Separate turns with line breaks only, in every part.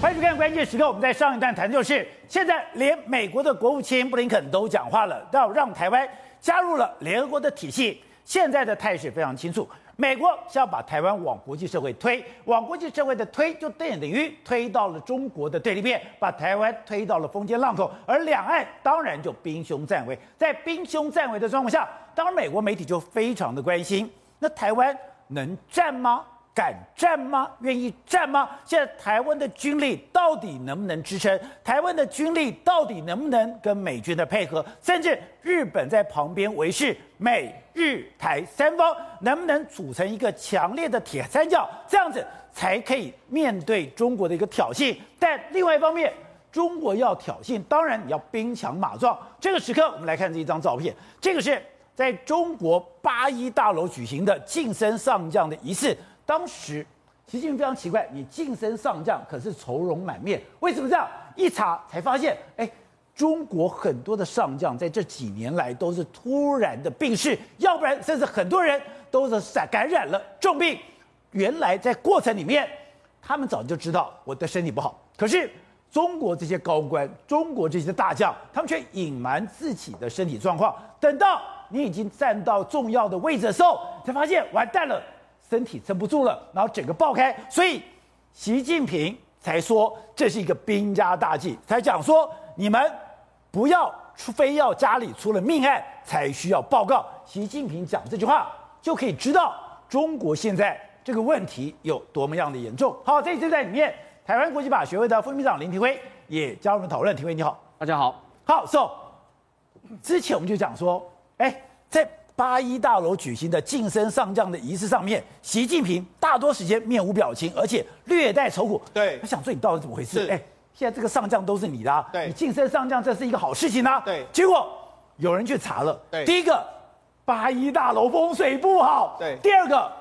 欢迎收看关键时刻。我们在上一段谈就是，现在连美国的国务卿布林肯都讲话了，要让台湾加入了联合国的体系。现在的态势非常清楚，美国是要把台湾往国际社会推，往国际社会的推，就等于推到了中国的对立面，把台湾推到了风尖浪口，而两岸当然就兵凶战危。在兵凶战危的状况下，当然美国媒体就非常的关心，那台湾能战吗？敢战吗？愿意战吗？现在台湾的军力到底能不能支撑？台湾的军力到底能不能跟美军的配合？甚至日本在旁边维持美日台三方，能不能组成一个强烈的铁三角？这样子才可以面对中国的一个挑衅。但另外一方面，中国要挑衅，当然你要兵强马壮。这个时刻，我们来看这一张照片，这个是在中国八一大楼举行的晋升上将的仪式。当时，习近平非常奇怪，你晋升上将可是愁容满面，为什么这样？一查才发现，哎，中国很多的上将在这几年来都是突然的病逝，要不然甚至很多人都是感感染了重病。原来在过程里面，他们早就知道我的身体不好，可是中国这些高官、中国这些大将，他们却隐瞒自己的身体状况。等到你已经站到重要的位置的时候，才发现完蛋了。身体撑不住了，然后整个爆开，所以习近平才说这是一个兵家大忌，才讲说你们不要，出非要家里出了命案才需要报告。习近平讲这句话就可以知道中国现在这个问题有多么样的严重。好，这次在里面，台湾国际法学会的副秘书长林廷辉也加入了讨论。廷辉你好，
大家好。
好，So，之前我们就讲说，哎，在。八一大楼举行的晋升上将的仪式上面，习近平大多时间面无表情，而且略带愁苦。
对，
他想说你到底怎么回事？哎，现在这个上将都是你的，啊，
对，
你晋升上将这是一个好事情啊。
对，
结果有人去查了。
对，
第一个，八一大楼风水不好。
对，
第二个，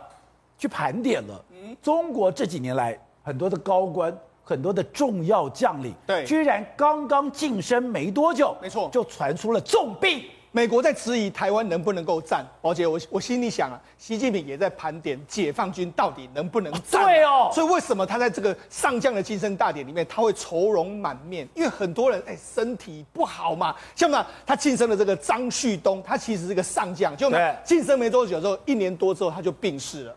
去盘点了，嗯，中国这几年来很多的高官，很多的重要将领，
对，
居然刚刚晋升没多久，
没错，
就传出了重病。
美国在质疑台湾能不能够战，宝姐，我我心里想啊，习近平也在盘点解放军到底能不能战。
啊。对哦，
所以为什么他在这个上将的晋升大典里面，他会愁容满面？因为很多人哎身体不好嘛，像嘛，他晋升的这个张旭东，他其实是个上将，就晋升没多久之后，一年多之后他就病逝了。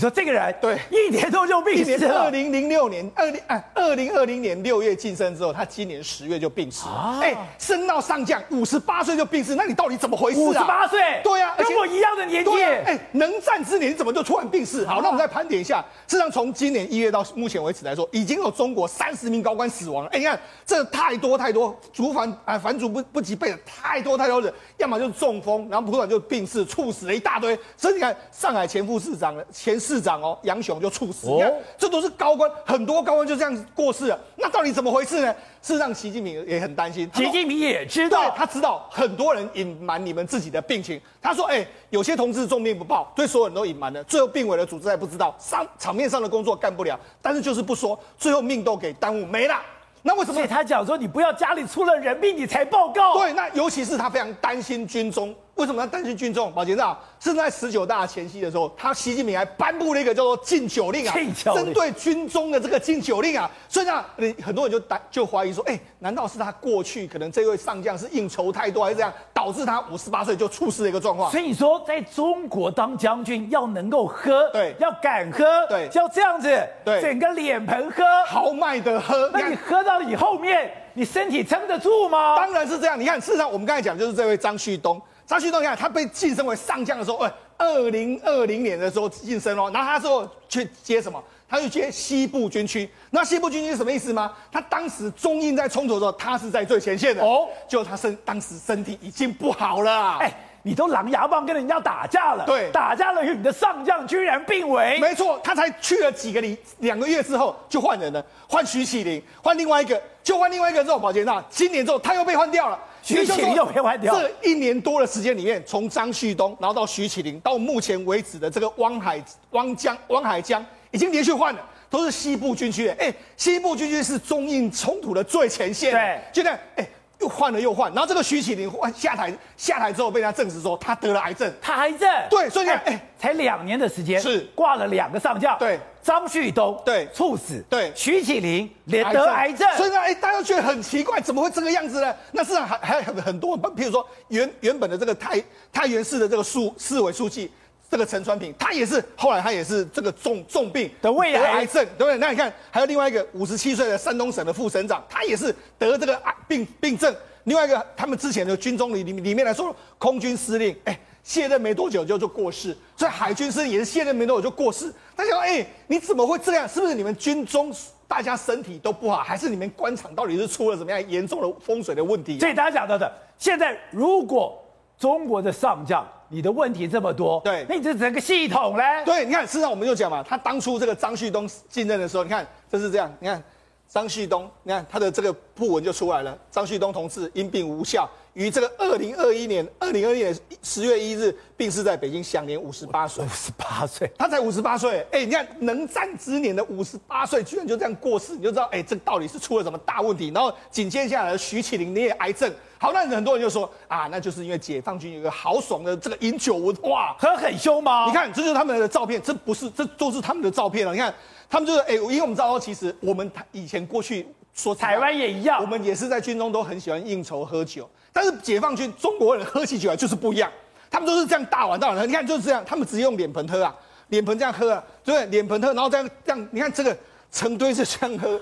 你说这个人
对，
一年多就病死了。
二零零六年，二零哎，二零二零年六月晋升之后，他今年十月就病死了。哎、啊，升到上将，五十八岁就病逝，那你到底怎么回事啊？
五十八岁，
对啊，
跟我一样的年纪。
哎、啊，能战之年怎么就突然病逝？好，那我们再盘点一下。事实上，从今年一月到目前为止来说，已经有中国三十名高官死亡了。哎，你看，这太多太多，族繁啊，繁族不不及备了，太多太多人，要么就是中风，然后突然就病逝，猝死了一大堆。所以你看，上海前副市长前市长哦，杨。雄就猝死，你看，这都是高官，很多高官就这样子过世了。那到底怎么回事呢？事实上，习近平也很担心。
习近平也知道，
他知道很多人隐瞒你们自己的病情。他说：“哎，有些同志重病不报，对所有人都隐瞒了，最后病危的组织还不知道，上场面上的工作干不了，但是就是不说，最后命都给耽误没了。那为什么？
所以他讲说，你不要家里出了人命你才报告。
对，那尤其是他非常担心军中。”为什么要担心军中？宝杰长是在十九大前夕的时候，他习近平还颁布了一个叫做禁酒令啊，针对军中的这个禁酒令啊。所以呢，很多人就担就怀疑说，哎，难道是他过去可能这位上将是应酬太多，还是这样导致他五十八岁就猝死的一个状况？
所以你说，在中国当将军要能够喝，
对，
要敢喝，
对，
要这样子，
对，
整个脸盆喝，
豪迈的喝。
那你喝到你后面，你身体撑得住吗？
当然是这样。你看，事实上我们刚才讲就是这位张旭东。张旭东，你看他被晋升为上将的时候，哎，二零二零年的时候晋升哦，然后他之后去接什么？他去接西部军区。那西部军区是什么意思吗？他当时中印在冲突的时候，他是在最前线的哦。就他身当时身体已经不好了，哎，
你都狼牙棒跟人家打架了，
对，
打架了，你的上将居然病危。
没错，他才去了几个礼两个月之后就换人了，换徐启林，换另外一个，就换另外一个之后，宝杰那今年之后他又被换掉了。
徐启林又被换掉。
这一年多的时间里面，从张旭东，然后到徐启林，到目前为止的这个汪海汪江汪海江，已经连续换了，都是西部军区。哎，西部军区是中印冲突的最前线。
对，
就这样，哎，又换了又换，然后这个徐启林换下台下台之后，被他证实说他得了癌症，
他癌症，
对，所以哎，
才两年的时间，
是。
挂了两个上将，
对，
张旭东
对。
猝死，
对，
徐启林连得癌症，
所以呢，哎，大家觉得很奇怪，怎么会这个样子呢？那事实上还还有很多，譬如说原原本的这个太太原市的这个书市委书记。这个陈传平，他也是后来他也是这个重重病
得胃癌，
癌症，对不对？那你看还有另外一个五十七岁的山东省的副省长，他也是得这个癌病病症。另外一个他们之前的军中里里里面来说，空军司令哎卸任没多久就就过世，所以海军司令也是卸任没多久就过世。大家说哎你怎么会这样？是不是你们军中大家身体都不好，还是你们官场到底是出了什么样严重的风水的问题？
所以大家讲到的，现在如果中国的上将。你的问题这么多，
对，
那你这整个系统嘞？
对，你看，事实上我们就讲嘛，他当初这个张旭东进任的时候，你看这是这样，你看张旭东，你看他的这个讣文就出来了，张旭东同志因病无效，于这个二零二一年二零二一年十月一日病逝在北京，享年五十八岁。
五十八岁，
他才五十八岁，哎，你看能战之年的五十八岁，居然就这样过世，你就知道，哎，这到底是出了什么大问题？然后紧接下来的徐启林，你也癌症。好，那很多人就说啊，那就是因为解放军有个豪爽的这个饮酒文化，
喝很凶吗？
你看，这就是他们的照片，这不是，这都是他们的照片了。你看，他们就是，哎，因为我们知道，其实我们以前过去说
台湾也一样，
我们也是在军中都很喜欢应酬喝酒，但是解放军中国人喝起酒来就是不一样，他们都是这样大碗大碗的。你看就是这样，他们直接用脸盆喝啊，脸盆这样喝啊，对不对？脸盆喝，然后这样这样，你看这个成堆是这样喝。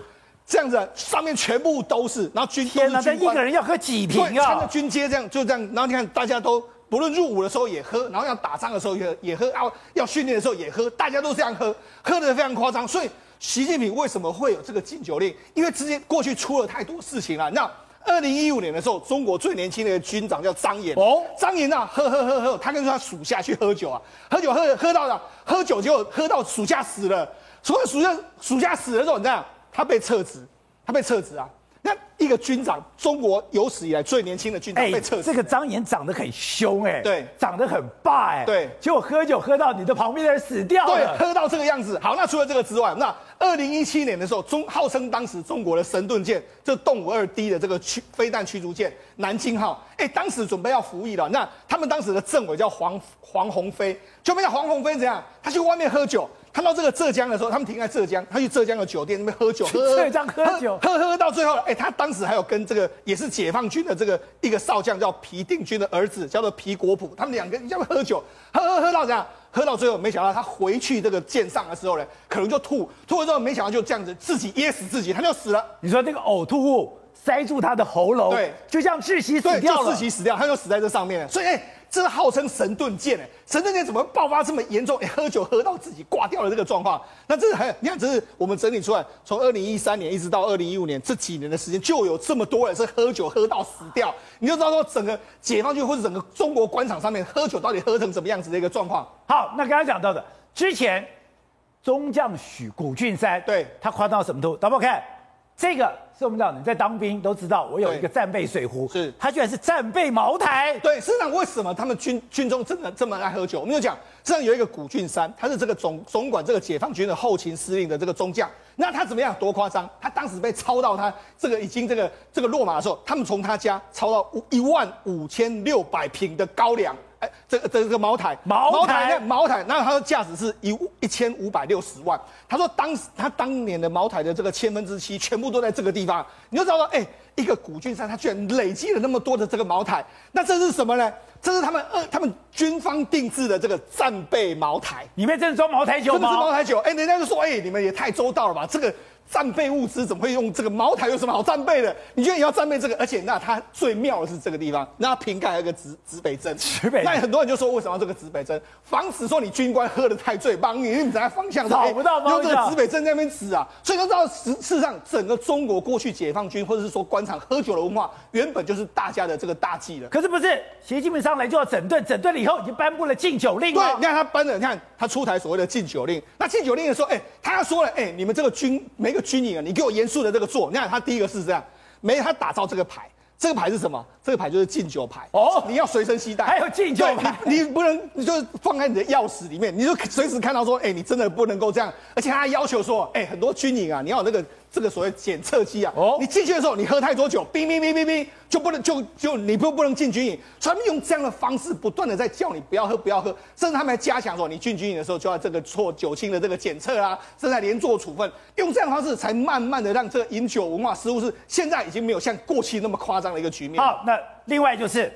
这样子，上面全部都是，然后军天哪，这
一个人要喝几瓶啊？
穿着军阶这样，就这样，然后你看大家都不论入伍的时候也喝，然后要打仗的时候也也喝，要要训练的时候也喝，大家都这样喝，喝的非常夸张。所以习近平为什么会有这个禁酒令？因为之前过去出了太多事情了。那二零一五年的时候，中国最年轻的军长叫张岩哦，张岩啊，喝喝喝喝，他跟他属下去喝酒啊，喝酒喝喝到了，喝酒就喝到属下死了，所以属下属下死了之后，你知道？他被撤职，他被撤职啊！那一个军长，中国有史以来最年轻的军长被撤职。
这个张岩长得很凶哎，
对，
长得很霸哎，
对，
结果喝酒喝到你的旁边的人死掉了，
对，喝到这个样子。好，那除了这个之外，那二零一七年的时候，中号称当时中国的神盾舰，就动五二 D 的这个驱飞弹驱逐舰南京号，哎，当时准备要服役了。那他们当时的政委叫黄黄鸿飞，就没想黄鸿飞怎样？他去外面喝酒。看到这个浙江的时候，他们停在浙江，他去浙江的酒店那边喝酒，
喝浙江喝酒，
喝喝，喝到最后，哎，他当时还有跟这个也是解放军的这个一个少将叫皮定均的儿子，叫做皮国普，他们两个人在那喝酒，喝喝喝到这样，喝到最后，没想到他回去这个舰上的时候呢，可能就吐，吐了之后没想到就这样子自己噎死自己，他就死了。
你说那个呕吐物塞住他的喉咙，
对，
就像窒息死掉了，
窒息死掉，他就死在这上面了。所以，哎。这是号称神盾舰哎，神盾舰怎么爆发这么严重？哎，喝酒喝到自己挂掉了这个状况。那这是很，你看，这是我们整理出来，从二零一三年一直到二零一五年这几年的时间，就有这么多人是喝酒喝到死掉。你就知道说，整个解放军或者整个中国官场上面喝酒到底喝成什么样子的一个状况。
好，那刚刚讲到的，之前中将许谷俊三，
对
他夸张到什么程度？大家看。这个是我们讲，你在当兵都知道，我有一个战备水壶，
是
它居然是战备茅台。
对，事实上为什么他们军军中真的这么爱喝酒？我们就讲，实际上有一个古俊山，他是这个总总管这个解放军的后勤司令的这个中将，那他怎么样？多夸张！他当时被抄到他这个已经这个这个落马的时候，他们从他家抄到一万五千六百瓶的高粱。哎，这个这个茅台，
茅台，
茅台，那它的价值是一一千五百六十万。他说当时他当年的茅台的这个千分之七全部都在这个地方，你就知道说，哎，一个古俊山他居然累积了那么多的这个茅台，那这是什么呢？这是他们呃他们军方定制的这个战备茅台，
里面真的装茅台酒吗？
真的是茅台酒。哎，人家就说，哎，你们也太周到了吧，这个。战备物资怎么会用这个茅台？有什么好战备的？你觉得你要战备这个？而且那它最妙的是这个地方，那瓶盖还有个指指北针。
指北。
那很多人就说，为什么要这个指北针？防止说你军官喝的太醉，帮你你在方向
找不到方向，
用这个指北针在那边指啊。所以就知道事实上，整个中国过去解放军或者是说官场喝酒的文化，原本就是大家的这个大忌了。
可是不是，习近平上来就要整顿，整顿了以后已经颁布了禁酒令。
对，你看他颁了，你看他出台所谓的禁酒令。那禁酒令的时候，哎，他要说了，哎，你们这个军每个军营啊，你给我。严肃的这个做，你看他第一个是这样，没他打造这个牌，这个牌是什么？这个牌就是敬酒牌。哦，你要随身携带，
还有敬酒牌，
你，你不能，你就放在你的钥匙里面，你就随时看到说，哎，你真的不能够这样，而且他还要求说，哎，很多军营啊，你要有那个这个所谓检测机啊。
哦，
你进去的时候，你喝太多酒，哔哔哔哔哔，就不能就就你不不能进军营。他们用这样的方式不断的在叫你不要喝不要喝，甚至他们还加强说，你进军营的时候就要这个做酒精的这个检测啊，甚至连做处分，用这样的方式才慢慢的让这个饮酒文化似乎是现在已经没有像过去那么夸张的一个局面。
好，那另外就是。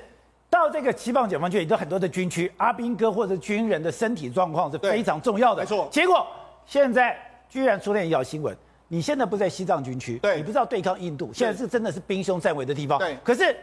到这个西方解放军，也都很多的军区，阿兵哥或者军人的身体状况是非常重要的。
没错，
结果现在居然出现一条新闻，你现在不在西藏军区，
对，
你不知道对抗印度，现在是真的是兵凶战危的地方。
对，
可是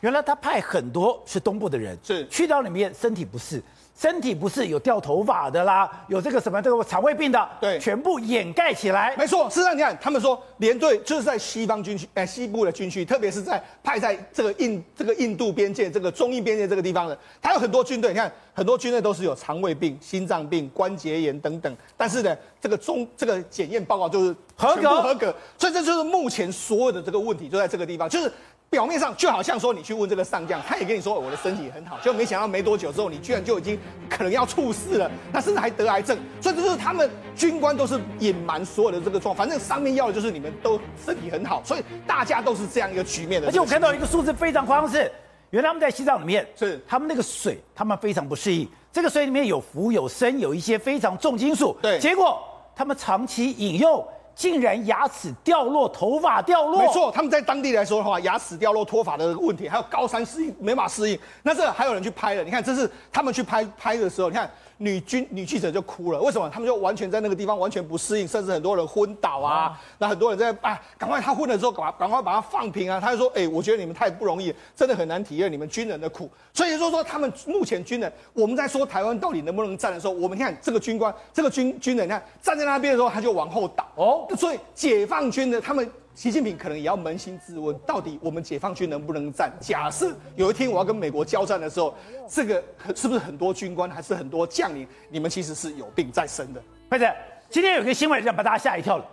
原来他派很多是东部的人，
是
去到里面身体不适。身体不是，有掉头发的啦，有这个什么这个肠胃病的，
对，
全部掩盖起来。
没错，事实上你看，他们说连队就是在西方军区，哎，西部的军区，特别是在派在这个印这个印度边界、这个中印边界这个地方的，他有很多军队。你看，很多军队都是有肠胃病、心脏病、关节炎等等，但是呢，这个中这个检验报告就是
合格
合格，所以这就是目前所有的这个问题就在这个地方，就是。表面上就好像说你去问这个上将，他也跟你说我的身体很好，就没想到没多久之后，你居然就已经可能要猝死了，那甚至还得癌症。所以这就是他们军官都是隐瞒所有的这个状况，反正上面要的就是你们都身体很好，所以大家都是这样一个局面的。
而且我看到一个数字非常夸张，是原来他们在西藏里面
是
他们那个水，他们非常不适应，这个水里面有氟有砷，有一些非常重金属。
对，
结果他们长期饮用。竟然牙齿掉落，头发掉落。
没错，他们在当地来说的话，牙齿掉落、脱发的问题，还有高山适应没法适应。那这还有人去拍了，你看，这是他们去拍拍的时候，你看。女军女记者就哭了，为什么？他们就完全在那个地方完全不适应，甚至很多人昏倒啊。那、啊、很多人在啊，赶快他昏了之后，赶快赶快把他放平啊。他就说，哎、欸，我觉得你们太不容易，真的很难体验你们军人的苦。所以说说，他们目前军人，我们在说台湾到底能不能站的时候，我们看这个军官，这个军军人，你看站在那边的时候，他就往后倒。哦，所以解放军的他们。习近平可能也要扪心自问，到底我们解放军能不能战？假设有一天我要跟美国交战的时候，这个是不是很多军官还是很多将领，你们其实是有病在身的？
或者今天有个新闻让把大家吓一跳了，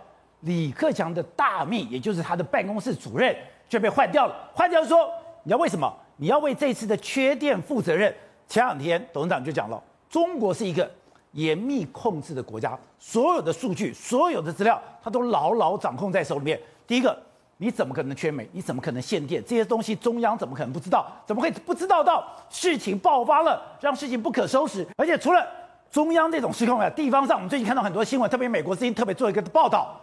李克强的大秘，也就是他的办公室主任，却被换掉了。换掉说，你要为什么？你要为这次的缺电负责任。前两天董事长就讲了，中国是一个。严密控制的国家，所有的数据、所有的资料，他都牢牢掌控在手里面。第一个，你怎么可能缺煤？你怎么可能限电？这些东西中央怎么可能不知道？怎么会不知道到事情爆发了，让事情不可收拾？而且除了中央这种失控啊，地方上我们最近看到很多新闻，特别美国最近特别做一个报道。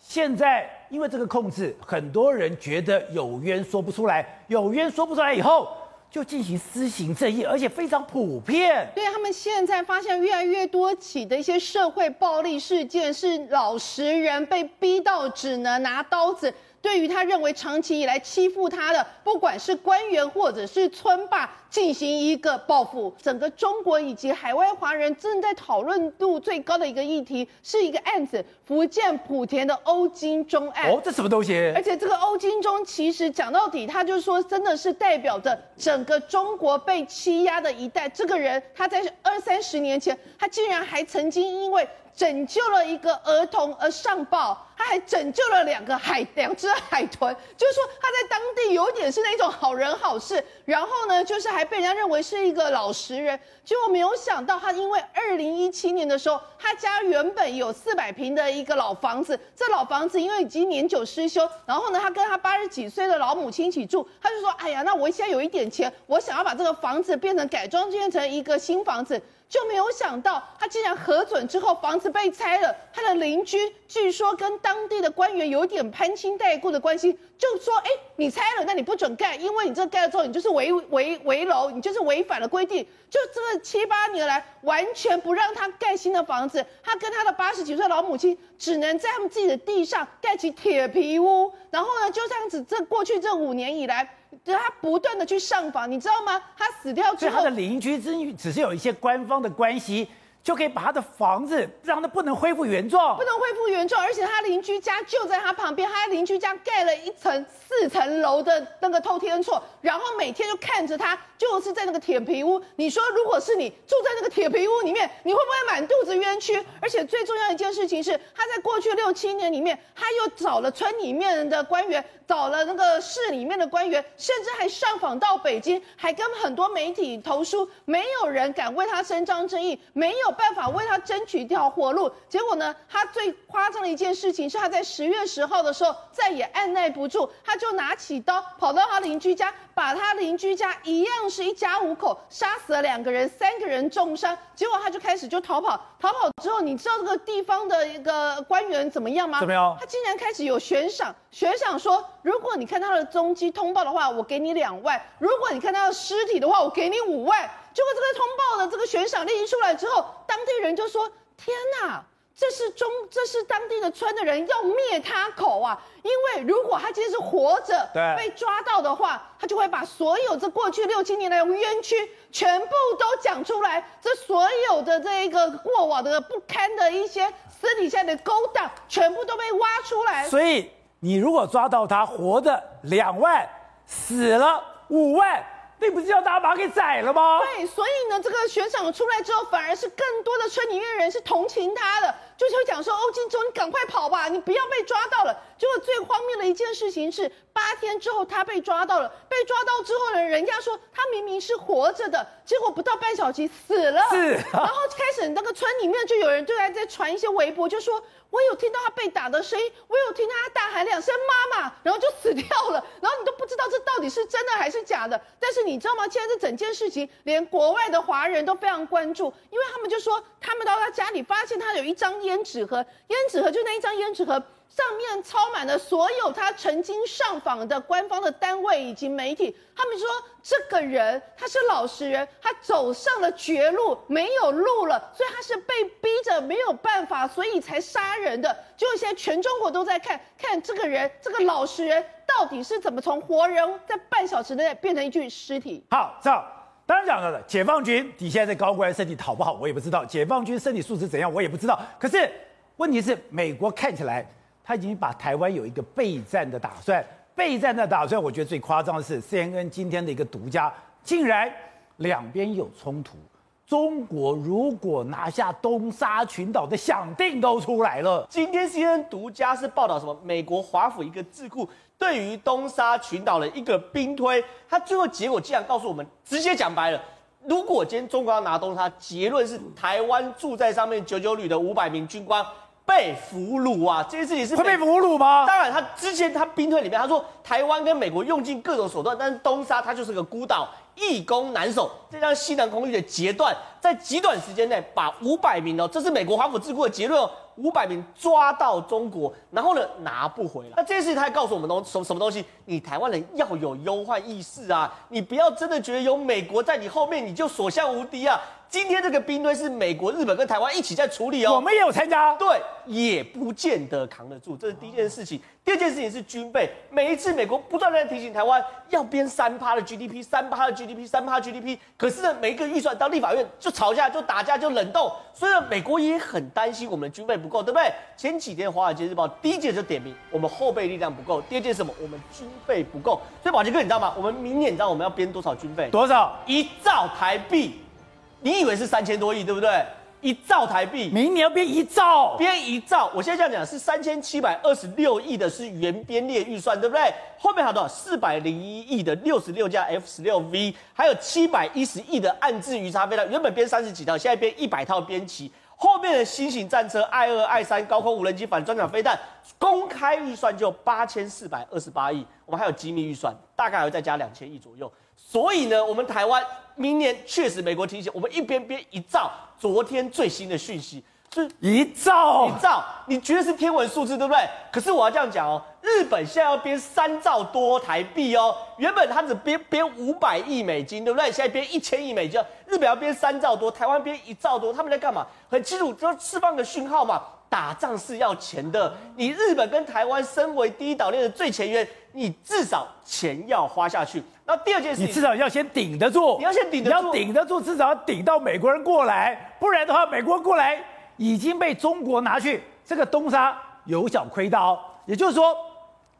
现在因为这个控制，很多人觉得有冤说不出来，有冤说不出来以后。就进行私刑正义，而且非常普遍。
对，他们现在发现越来越多起的一些社会暴力事件，是老实人被逼到只能拿刀子。对于他认为长期以来欺负他的，不管是官员或者是村霸，进行一个报复。整个中国以及海外华人正在讨论度最高的一个议题，是一个案子——福建莆田的欧金钟案。
哦，这什么东西？
而且这个欧金钟其实讲到底，他就说真的是代表着整个中国被欺压的一代。这个人他在二三十年前，他竟然还曾经因为。拯救了一个儿童而上报，他还拯救了两个海两只海豚，就是说他在当地有点是那种好人好事，然后呢，就是还被人家认为是一个老实人。结果没有想到，他因为二零一七年的时候，他家原本有四百平的一个老房子，这老房子因为已经年久失修，然后呢，他跟他八十几岁的老母亲一起住，他就说：“哎呀，那我现在有一点钱，我想要把这个房子变成改装，变成一个新房子。”就没有想到，他竟然核准之后，房子被拆了。他的邻居据说跟当地的官员有点攀亲带故的关系，就说：“哎，你拆了，那你不准盖，因为你这盖了之后，你就是违违违楼，你就是违反了规定。”就这七八年来，完全不让他盖新的房子。他跟他的八十几岁老母亲，只能在他们自己的地上盖起铁皮屋。然后呢，就这样子，这过去这五年以来。他不断的去上访，你知道吗？他死掉之后，
他的邻居只只是有一些官方的关系。就可以把他的房子让他不能恢复原状，
不能恢复原状，而且他邻居家就在他旁边，他邻居家盖了一层四层楼的那个透天厝，然后每天就看着他，就是在那个铁皮屋。你说，如果是你住在那个铁皮屋里面，你会不会满肚子冤屈？而且最重要一件事情是，他在过去 六七年里面，他又找了村里面的官员，找了那个市里面的官员，甚至还上访到北京，还跟很多媒体投书，没有人敢为他伸张正义，没有。办法为他争取一条活路。结果呢，他最夸张的一件事情是，他在十月十号的时候再也按耐不住，他就拿起刀跑到他邻居家，把他邻居家一样是一家五口杀死了两个人，三个人重伤。结果他就开始就逃跑，逃跑之后，你知道这个地方的一个官员怎么样吗？
怎么样？
他竟然开始有悬赏，悬赏说，如果你看他的踪迹通报的话，我给你两万；如果你看他的尸体的话，我给你五万。结果这个通报的这个悬赏令一出来之后，当地人就说：“天哪，这是中，这是当地的村的人要灭他口啊！因为如果他今天是活着被抓到的话，他就会把所有这过去六七年来的冤屈全部都讲出来，这所有的这一个过往的不堪的一些私底下的勾当，全部都被挖出来。
所以你如果抓到他活的两万，死了五万。”你不是要大家把他给宰了吗？
对，所以呢，这个悬赏出来之后，反而是更多的村里面人是同情他的，就是会讲说：“欧金州，你赶快跑吧，你不要被抓到了。”结果最荒谬的一件事情是，八天之后他被抓到了，被抓到之后呢，人家说他明明是活着的，结果不到半小时死了。
是，
然后开始那个村里面就有人对他在传一些微博，就说。我有听到他被打的声音，我有听到他大喊两声妈妈，然后就死掉了，然后你都不知道这到底是真的还是假的。但是你知道吗？现在这整件事情，连国外的华人都非常关注，因为他们就说他们到他家里发现他有一张胭脂盒，胭脂盒就那一张胭脂盒。上面抄满了所有他曾经上访的官方的单位以及媒体，他们说这个人他是老实人，他走上了绝路，没有路了，所以他是被逼着没有办法，所以才杀人的。就现在全中国都在看看这个人，这个老实人到底是怎么从活人在半小时内变成一具尸体。
好，走当然讲到了解放军底下的高官身体好不好，我也不知道；解放军身体素质怎样，我也不知道。可是问题是，美国看起来。他已经把台湾有一个备战的打算，备战的打算，我觉得最夸张的是 CNN 今天的一个独家，竟然两边有冲突。中国如果拿下东沙群岛的响定都出来了。
今天 CNN 独家是报道什么？美国华府一个智库对于东沙群岛的一个兵推，他最后结果竟然告诉我们，直接讲白了，如果今天中国要拿东沙，结论是台湾住在上面九九旅的五百名军官。被俘虏啊！这件事情是
会被俘虏吗？
当然，他之前他兵推里面他说，台湾跟美国用尽各种手段，但是东沙它就是个孤岛，易攻难守。这让西南空域的截断，在极短时间内把五百名哦，这是美国华府智库的结论哦，五百名抓到中国，然后呢拿不回来。那这件事情他还告诉我们东什什么东西？你台湾人要有忧患意识啊！你不要真的觉得有美国在你后面你就所向无敌啊！今天这个兵推是美国、日本跟台湾一起在处理哦，
我们也有参加，
对，也不见得扛得住，这是第一件事情。第二件事情是军备，每一次美国不断在提醒台湾要编三趴的 GDP，三趴的 GDP，三趴 GDP，可是呢，每一个预算到立法院就吵架、就打架、就冷冻，所以呢，美国也很担心我们的军备不够，对不对？前几天《华尔街日报》第一件就点名我们后备力量不够，第二件什么？我们军备不够。所以宝杰哥，你知道吗？我们明年你知道我们要编多少军备？
多少？
一兆台币。你以为是三千多亿，对不对？一兆台币，
明年要变一兆，
变一兆。我现在这样讲是三千七百二十六亿的是原编列预算，对不对？后面还有多少？四百零一亿的六十六架 F 十六 V，还有七百一十亿的暗置鱼叉飞弹，原本编三十几套，现在编一百套编齐。后面的新型战车 I 二、I 三高空无人机反装甲飞弹，公开预算就八千四百二十八亿，我们还有机密预算，大概还会再加两千亿左右。所以呢，我们台湾明年确实，美国提醒我们一边边一兆。昨天最新的讯息是
一兆，
一兆，你觉得是天文数字对不对？可是我要这样讲哦，日本现在要编三兆多台币哦，原本他只编编五百亿美金，对不对？现在编一千亿美金，日本要编三兆多，台湾编一兆多，他们在干嘛？很清楚，就释放个讯号嘛。打仗是要钱的，你日本跟台湾身为第一岛链的最前沿，你至少钱要花下去。那第二件事，
你至少要先顶得住，
你要先顶得住，
你要顶得住，至少要顶到美国人过来，不然的话，美国人过来已经被中国拿去，这个东沙有小亏大。也就是说，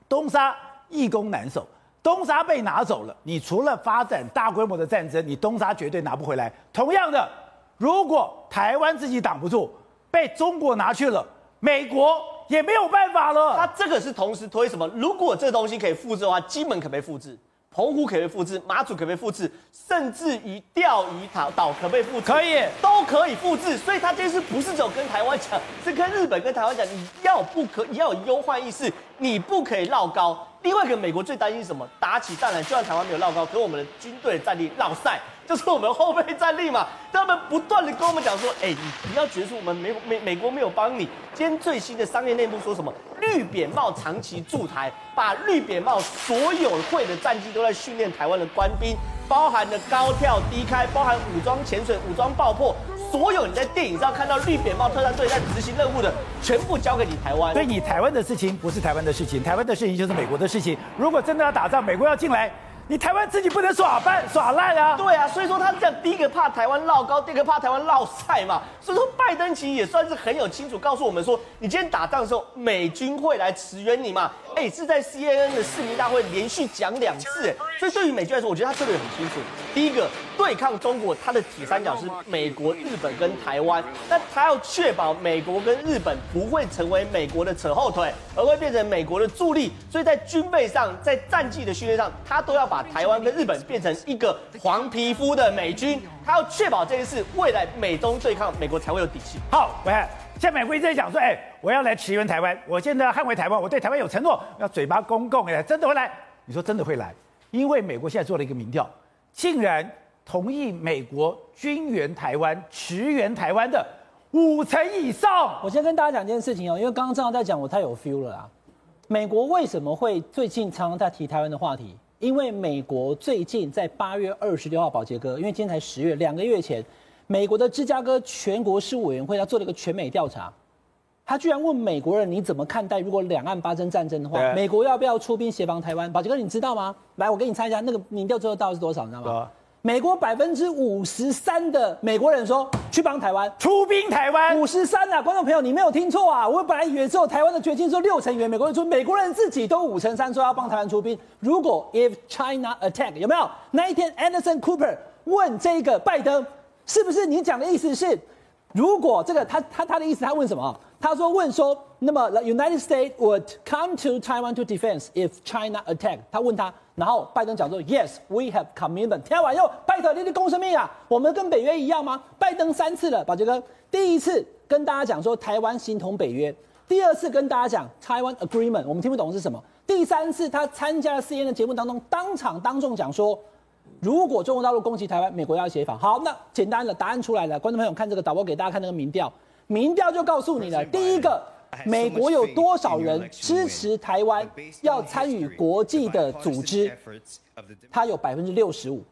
东沙易攻难守，东沙被拿走了，你除了发展大规模的战争，你东沙绝对拿不回来。同样的，如果台湾自己挡不住，被中国拿去了，美国也没有办法了。
他这个是同时推什么？如果这个东西可以复制的话，基本可不可以复制？澎湖可不可以复制？马祖可不可以复制？甚至于钓鱼岛岛可不可以复制？
可以，
都可以复制。所以他这次不是只有跟台湾讲，是跟日本、跟台湾讲，你要不可，你要有忧患意识，你不可以绕高。另外一个，美国最担心什么？打起仗来，就算台湾没有绕高，可我们的军队的战力绕赛，就是我们后备战力嘛。他们不断的跟我们讲说，哎、欸，你不要觉得说我们美美美国没有帮你。今天最新的商业内部说什么？绿扁帽长期驻台，把绿扁帽所有会的战机都在训练台湾的官兵，包含了高跳低开，包含武装潜水、武装爆破。所有你在电影上看到绿扁帽特战队在执行任务的，全部交给你台湾。
所以你台湾的事情不是台湾的事情，台湾的事情就是美国的事情。如果真的要打仗，美国要进来。你台湾自己不能耍笨耍赖啊！
对啊，所以说他这样，第一个怕台湾闹高，第二个怕台湾闹赛嘛。所以说拜登其实也算是很有清楚告诉我们说，你今天打仗的时候，美军会来驰援你嘛。哎，是在 CNN 的市民大会连续讲两次，哎，所以对于美军来说，我觉得他策略很清楚。第一个，对抗中国，它的铁三角是美国、日本跟台湾，但他要确保美国跟日本不会成为美国的扯后腿，而会变成美国的助力。所以在军备上，在战技的训练上，他都要把台湾跟日本变成一个黄皮肤的美军，他要确保这件事，未来美中对抗，美国才会有底气。
好，喂。现在美国一直在讲说，哎，我要来驰援台湾，我现在要捍卫台湾，我对台湾有承诺，要嘴巴公共，哎，真的会来？你说真的会来？因为美国现在做了一个民调，竟然同意美国军援台湾、驰援台湾的五成以上。
我先跟大家讲一件事情哦，因为刚刚正好在讲，我太有 feel 了啦。美国为什么会最近常常在提台湾的话题？因为美国最近在八月二十六号，保洁哥，因为今天才十月，两个月前。美国的芝加哥全国事务委员会，他做了一个全美调查，他居然问美国人，你怎么看待如果两岸发生战争的话，美国要不要出兵协防台湾？保洁哥，你知道吗？来，我给你猜一下，那个民调最后到底是多少？你知道吗？美国百分之五十三的美国人说去帮台湾
出兵台湾，
五十三啊！观众朋友，你没有听错啊！我本来以为只有台湾的决心说六成员，美国人说美国人自己都五成三说要帮台湾出兵。如果 if China attack 有没有？那一天 Anderson Cooper 问这个拜登。是不是你讲的意思是，如果这个他他他的意思，他问什么？他说问说，那么 the United States would come to Taiwan to defend if China attack。他问他，然后拜登讲说，Yes, we have commitment。听完又拜登，你的公生命啊，我们跟北约一样吗？拜登三次了，宝杰哥，第一次跟大家讲说台湾形同北约，第二次跟大家讲台湾 Agreement，我们听不懂是什么，第三次他参加了 CNN 的节目当中，当场当众讲说。如果中国大陆攻击台湾，美国要协防。好，那简单的答案出来了。观众朋友看这个导播给大家看那个民调，民调就告诉你了。第一个，美国有多少人支持台湾要参与国际的组织？它有百分之六十五。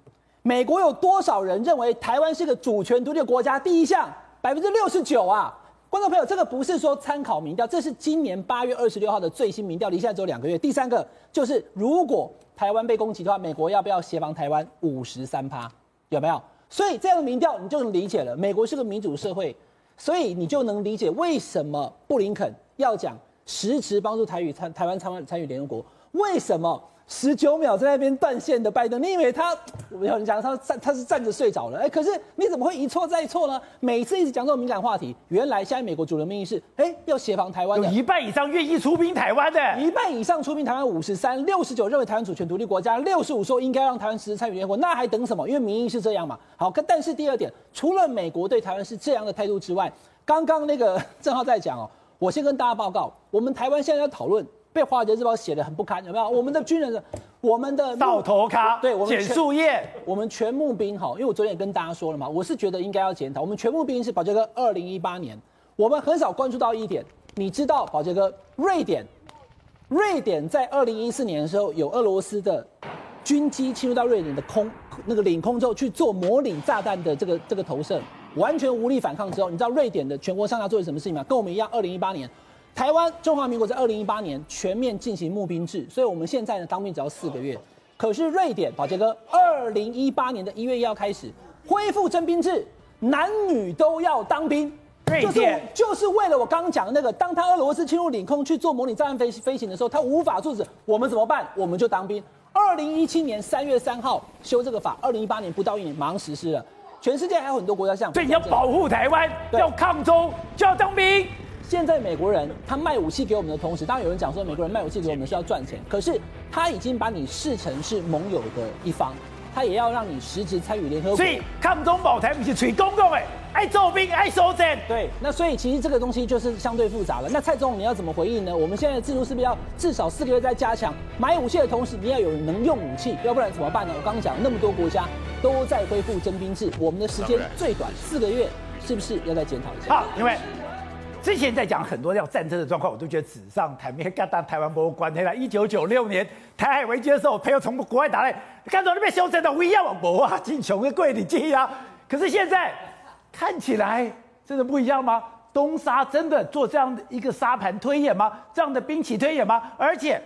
美国有多少人认为台湾是个主权独立的国家？第一项，百分之六十九啊。观众朋友，这个不是说参考民调，这是今年八月二十六号的最新民调，离现在只有两个月。第三个就是，如果台湾被攻击的话，美国要不要协防台湾？五十三趴，有没有？所以这样的民调你就能理解了，美国是个民主社会，所以你就能理解为什么布林肯要讲实质帮助台语参台湾参参与联合国，为什么？十九秒在那边断线的拜登，你以为他？有人讲他站他是站着睡着了，哎，可是你怎么会一错再错呢？每次一直讲这种敏感话题，原来现在美国主流民意是，哎，要协防台湾的，
有一半以上愿意出兵台湾的，
一半以上出兵台湾五十三，六十九认为台湾主权独立国家，六十五说应该让台湾实施参与联合国，那还等什么？因为民意是这样嘛。好，但是第二点，除了美国对台湾是这样的态度之外，刚刚那个 正好在讲哦，我先跟大家报告，我们台湾现在要讨论。被《华尔街日报》写的很不堪，有没有？我们的军人，我们的
倒头咖，
对，我们
剪树叶，
我们全募兵哈，因为我昨天也跟大家说了嘛，我是觉得应该要检讨。我们全募兵是宝杰哥，二零一八年，我们很少关注到一点，你知道，宝杰哥，瑞典，瑞典在二零一四年的时候，有俄罗斯的军机侵入到瑞典的空那个领空之后去做模拟炸弹的这个这个投射，完全无力反抗之后，你知道瑞典的全国上下做了什么事情吗？跟我们一样，二零一八年。台湾中华民国在二零一八年全面进行募兵制，所以我们现在呢当兵只要四个月。可是瑞典宝杰哥，二零一八年的一月一号开始恢复征兵制，男女都要当兵。
瑞典
就是就是为了我刚刚讲的那个，当他俄罗斯侵入领空去做模拟炸弹飞飞行的时候，他无法阻止，我们怎么办？我们就当兵。二零一七年三月三号修这个法，二零一八年不到一年马上实施了。全世界还有很多国家像，
所以你要保护台湾，要抗中就要当兵。
现在美国人他卖武器给我们的同时，当然有人讲说美国人卖武器给我们是要赚钱，可是他已经把你视成是盟友的一方。他也要让你实质参与联合国，
所以抗中保台不是吹公共哎，爱做兵爱收战。
对，那所以其实这个东西就是相对复杂了。那蔡总统你要怎么回应呢？我们现在的制度是不是要至少四个月再加强买武器的同时，你要有能用武器，要不然怎么办呢？我刚刚讲那么多国家都在恢复征兵制，我们的时间最短四个月，是不是要再检讨一下？
好，因为。之前在讲很多要战争的状况，我都觉得纸上谈兵。干当台湾博物馆那一九九六年台海危机的时候，我朋友从国外打来，看到那边修真的，我一样往博啊，进穷的贵你记啊。可是现在看起来真的不一样吗？东沙真的做这样的一个沙盘推演吗？这样的兵棋推演吗？而且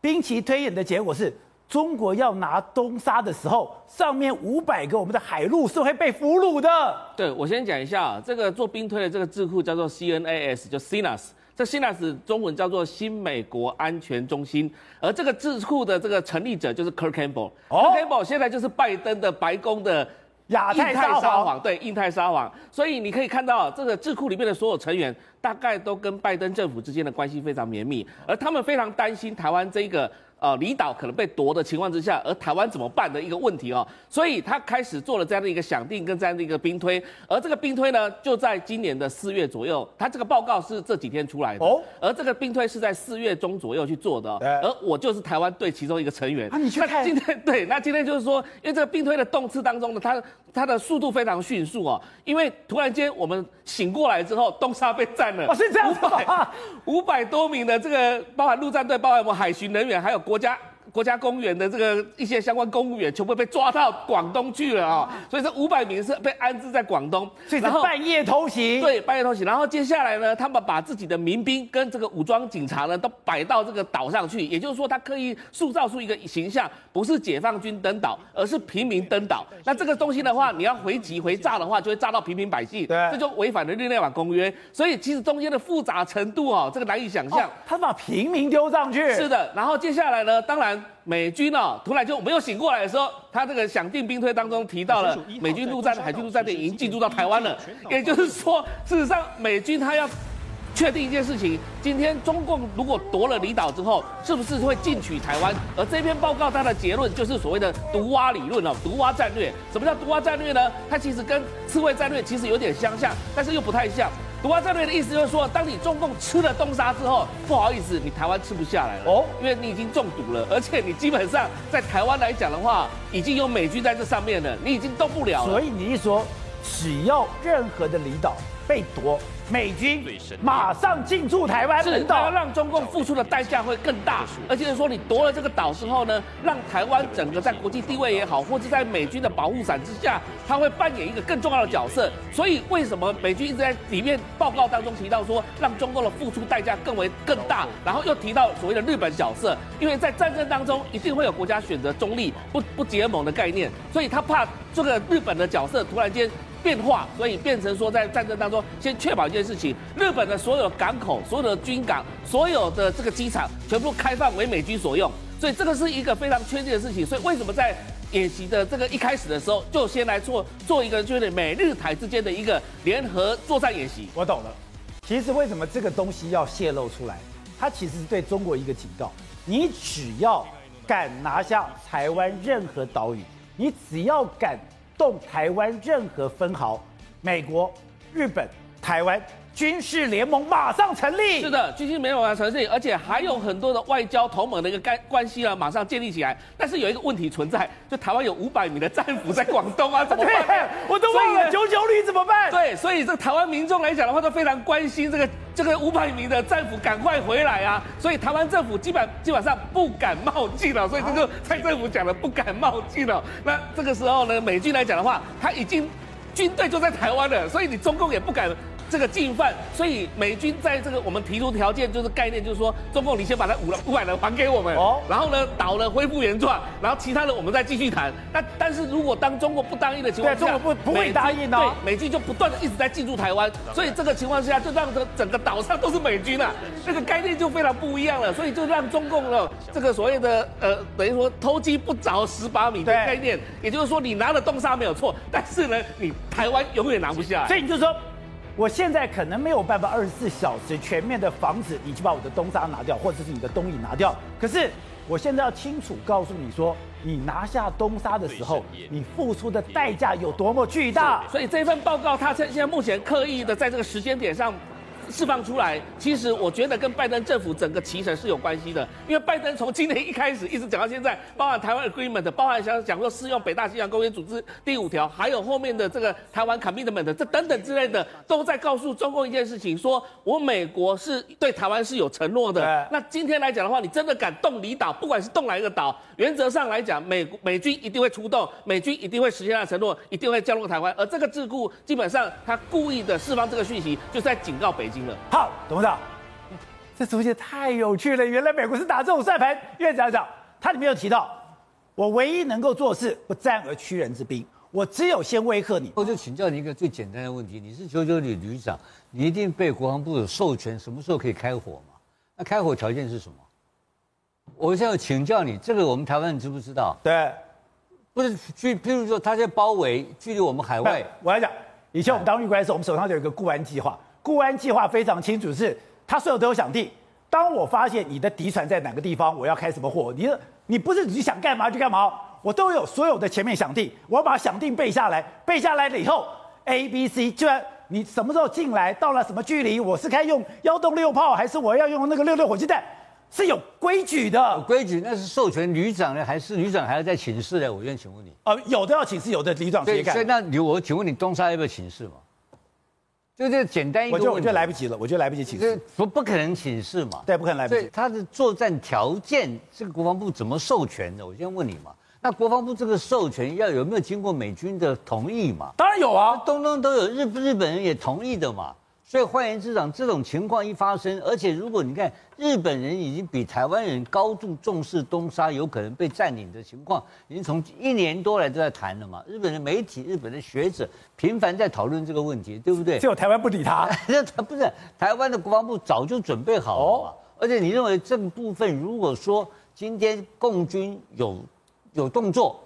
兵棋推演的结果是。中国要拿东沙的时候，上面五百个我们的海陆是会被俘虏的。
对，我先讲一下啊，这个做兵推的这个智库叫做 CNAS，就 CNAS，这 CNAS 中文叫做新美国安全中心，而这个智库的这个成立者就是 Kirk Campbell。哦 Kirk Campbell 现在就是拜登的白宫的亚太沙皇，对，印太沙皇。所以你可以看到，这个智库里面的所有成员，大概都跟拜登政府之间的关系非常绵密，而他们非常担心台湾这个。呃，离岛可能被夺的情况之下，而台湾怎么办的一个问题哦，所以他开始做了这样的一个想定跟这样的一个兵推，而这个兵推呢，就在今年的四月左右，他这个报告是这几天出来的哦，而这个兵推是在四月中左右去做的，而我就是台湾队其中一个成员。
啊，你去 看
今天对，那今天就是说，因为这个兵推的动次当中呢，它它的速度非常迅速哦，因为突然间我们醒过来之后，东沙被占了，
哦，是这样子啊？
五百多名的这个包含陆战队，包含我们海巡人员，还有。国家国家公园的这个一些相关公务员全部被抓到广东去了啊，所以这五百名是被安置在广东，
所以是半夜偷袭。
对，半夜偷袭。然后接下来呢，他们把自己的民兵跟这个武装警察呢都摆到这个岛上去，也就是说，他刻意塑造出一个形象，不是解放军登岛，而是平民登岛。那这个东西的话，你要回击回炸的话，就会炸到平民百姓，对，这就违反了日内瓦公约。所以其实中间的复杂程度啊，这个难以想象。
他把平民丢上去，
是的。然后接下来呢，当然。美军呢、哦，突然就没有醒过来的时候，他这个想定兵推当中提到了美军陆战、海军陆战队已经进驻到台湾了。也就是说，事实上美军他要确定一件事情：今天中共如果夺了离岛之后，是不是会进取台湾？而这篇报告它的结论就是所谓的毒蛙理论哦，毒蛙战略。什么叫毒蛙战略呢？它其实跟刺猬战略其实有点相像，但是又不太像。毒蛙战略的意思就是说，当你中共吃了东沙之后，不好意思，你台湾吃不下来了哦，因为你已经中毒了，而且你基本上在台湾来讲的话，已经有美军在这上面了，你已经动不了了。
所以你一说，只要任何的离岛被夺。美军马上进驻台湾，
是要让中共付出的代价会更大，而且是说你夺了这个岛之后呢，让台湾整个在国际地位也好，或者在美军的保护伞之下，它会扮演一个更重要的角色。所以为什么美军一直在里面报告当中提到说，让中共的付出代价更为更大，然后又提到所谓的日本角色，因为在战争当中一定会有国家选择中立、不不结盟的概念，所以他怕这个日本的角色突然间。变化，所以变成说，在战争当中，先确保一件事情：日本的所有港口、所有的军港、所有的这个机场，全部开放为美军所用。所以这个是一个非常确定的事情。所以为什么在演习的这个一开始的时候，就先来做做一个就是美日台之间的一个联合作战演习？
我懂了。其实为什么这个东西要泄露出来？它其实是对中国一个警告：你只要敢拿下台湾任何岛屿，你只要敢。动台湾任何分毫，美国、日本、台湾军事联盟马上成立。
是的，军事联盟马上成立，而且还有很多的外交同盟的一个关关系呢，马上建立起来。但是有一个问题存在，就台湾有五百名的战俘在广东啊，怎么办？
我都忘了九九旅怎么办？
对，所以这台湾民众来讲的话，都非常关心这个这个五百名的战俘赶快回来啊。所以台湾政府基本基本上不敢冒进了，所以这就蔡政府讲的不敢冒进了。那这个时候呢，美军来讲的话，他已经军队就在台湾了，所以你中共也不敢。这个进犯，所以美军在这个我们提出条件，就是概念，就是说，中共你先把它五五百人还给我们，哦，然后呢，岛呢恢复原状，然后其他的我们再继续谈。那但是如果当中国不答应的情况下，
中国不不会答应哦，
对，美军就不断的一直在进驻台湾，所以这个情况下就让这整个岛上都是美军啊，这个概念就非常不一样了，所以就让中共呢这个所谓的呃，等于说偷鸡不着蚀把米的概念，也就是说你拿了东沙没有错，但是呢，你台湾永远拿不下。来，
所以你就说。我现在可能没有办法二十四小时全面的防止你去把我的东沙拿掉，或者是你的东引拿掉。可是我现在要清楚告诉你说，你拿下东沙的时候，你付出的代价有多么巨大。
所以这份报告，他现现在目前刻意的在这个时间点上。释放出来，其实我觉得跟拜登政府整个期程是有关系的，因为拜登从今年一开始一直讲到现在，包含台湾 Agreement，包含想讲说适用北大西洋公约组织第五条，还有后面的这个台湾 Commitment，这等等之类的，都在告诉中共一件事情，说我美国是对台湾是有承诺的。那今天来讲的话，你真的敢动离岛，不管是动哪一个岛，原则上来讲，美美军一定会出动，美军一定会实现他的承诺，一定会降落台湾。而这个智库基本上他故意的释放这个讯息，就是在警告北京。
好，董事长，这东西太有趣了。原来美国是打这种算盘。院长讲，他里面有提到，我唯一能够做的事，不战而屈人之兵。我只有先威吓你。
我就请教你一个最简单的问题：你是九九旅旅长，你一定被国防部有授权，什么时候可以开火嘛？那开火条件是什么？我现在请教你，这个我们台湾人知不知道？
对，
不是距，譬如说他在包围，距离我们海外。
我来讲，以前我们当军官的时候，我们手上就有一个固安计划。固安计划非常清楚，是他所有都有响定。当我发现你的敌船在哪个地方，我要开什么火，你你不是你想干嘛就干嘛，我都有所有的前面响定，我要把响定背下来，背下来了以后，A、B、C，就然你什么时候进来，到了什么距离，我是该用幺洞六炮，还是我要用那个六六火箭弹，是有规矩的。
规矩那是授权旅长呢，还是旅长还要在请示呢？我愿请问你。
呃，有的要请示，有的旅长直接干。
所以那你我请问你，东沙要不要请示嘛？就这简单一个，
我就我就来不及了，我就来不及请示，
不不可能请示嘛，
对，不可能来不及。
他的作战条件，这个国防部怎么授权的？我先问你嘛。那国防部这个授权要有没有经过美军的同意嘛？
当然有啊，
东东都有，日日本人也同意的嘛。所以换言之，讲这种情况一发生，而且如果你看日本人已经比台湾人高度重视东沙有可能被占领的情况，已经从一年多来都在谈了嘛。日本的媒体、日本的学者频繁在讨论这个问题，对不对？
只有台湾不理他，
他 不是台湾的国防部早就准备好了嘛。哦、而且你认为这个部分，如果说今天共军有有动作？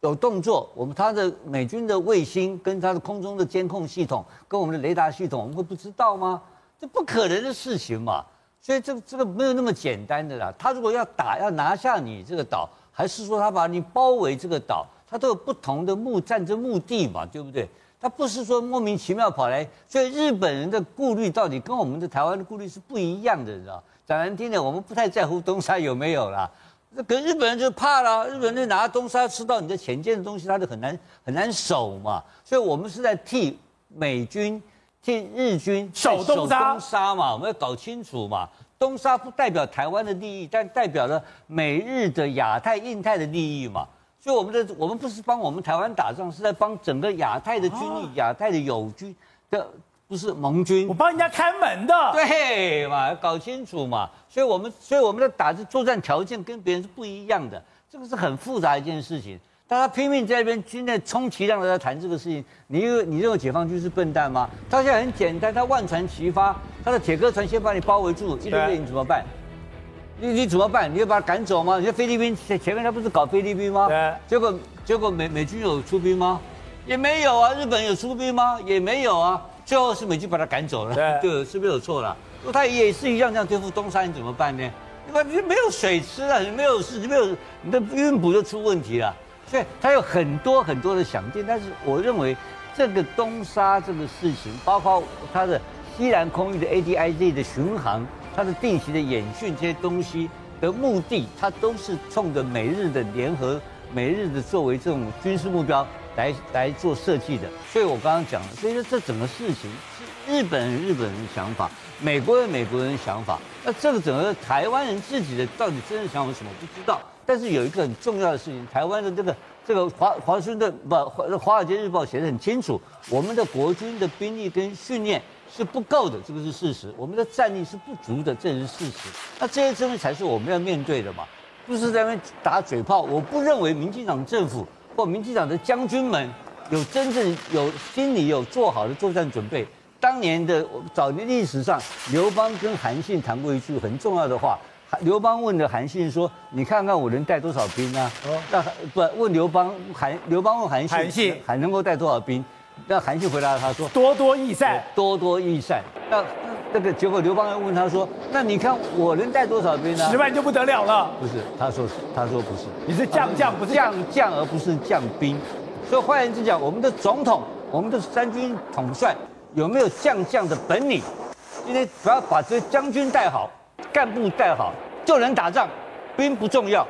有动作，我们他的美军的卫星跟他的空中的监控系统，跟我们的雷达系统，我们会不知道吗？这不可能的事情嘛。所以这个这个没有那么简单的啦。他如果要打要拿下你这个岛，还是说他把你包围这个岛，他都有不同的目战争目的嘛，对不对？他不是说莫名其妙跑来。所以日本人的顾虑到底跟我们的台湾的顾虑是不一样的，你知道？讲难听点，我们不太在乎东沙有没有啦。那跟日本人就怕了，日本人就拿东沙吃到你的潜舰的东西，他就很难很难守嘛。所以我们是在替美军、替日军
守东沙，守东沙
嘛。我们要搞清楚嘛，东沙不代表台湾的利益，但代表了美日的亚太、印太的利益嘛。所以我们的我们不是帮我们台湾打仗，是在帮整个亚太的军力、亚太的友军的。不是盟军，
我帮人家看门的，
对嘛？搞清楚嘛。所以我们，所以我们的打的作战条件跟别人是不一样的，这个是很复杂一件事情。大家拼命在那边现在充其量的在谈这个事情，你你认为解放军是笨蛋吗？他现在很简单，他万船齐发，他的铁壳船先把你包围住，一对对，你怎么办？你你怎么办？你要把他赶走吗？你说菲律宾前前面他不是搞菲律宾吗？对。结果结果美美军有出兵吗？也没有啊。日本有出兵吗？也没有啊。最后是美军把他赶走了，对，对，是没有错了。如果他也是一样这样对付东沙，你怎么办呢？对吧？你没有水吃了，你没有事，你没有你的运补就出问题了。所以他有很多很多的想定，但是我认为这个东沙这个事情，包括他的西南空域的 ADIZ 的巡航，他的定期的演训这些东西的目的，它都是冲着美日的联合，美日的作为这种军事目标。来来做设计的，所以我刚刚讲了，所以说这整个事情是日本人日本人的想法，美国人美国人的想法，那这个整个台湾人自己的到底真正想法是什么不知道。但是有一个很重要的事情，台湾的这个这个华华盛顿不华华尔街日报写的很清楚，我们的国军的兵力跟训练是不够的，这个是事实，我们的战力是不足的，这是事实。那这些东西才是我们要面对的嘛，不是在那边打嘴炮。我不认为民进党政府。或民进党的将军们有真正有心里有做好的作战准备。当年的早年历史上，刘邦跟韩信谈过一句很重要的话。刘邦问的韩信说：“你看看我能带多少兵啊？”那不问刘邦韩刘邦问韩信，韩信还能够带多少兵？那韩信回答他说，
多多益善，
多多益善。那那个结果刘邦又问他说，那你看我能带多少兵呢？
十万就不得了了。
不是，他说他说不是，
你是将将，不是
将将，而不是将兵。所以换言之讲，我们的总统，我们的三军统帅有没有将将的本领？今天只要把这将军带好，干部带好，就能打仗，兵不重要。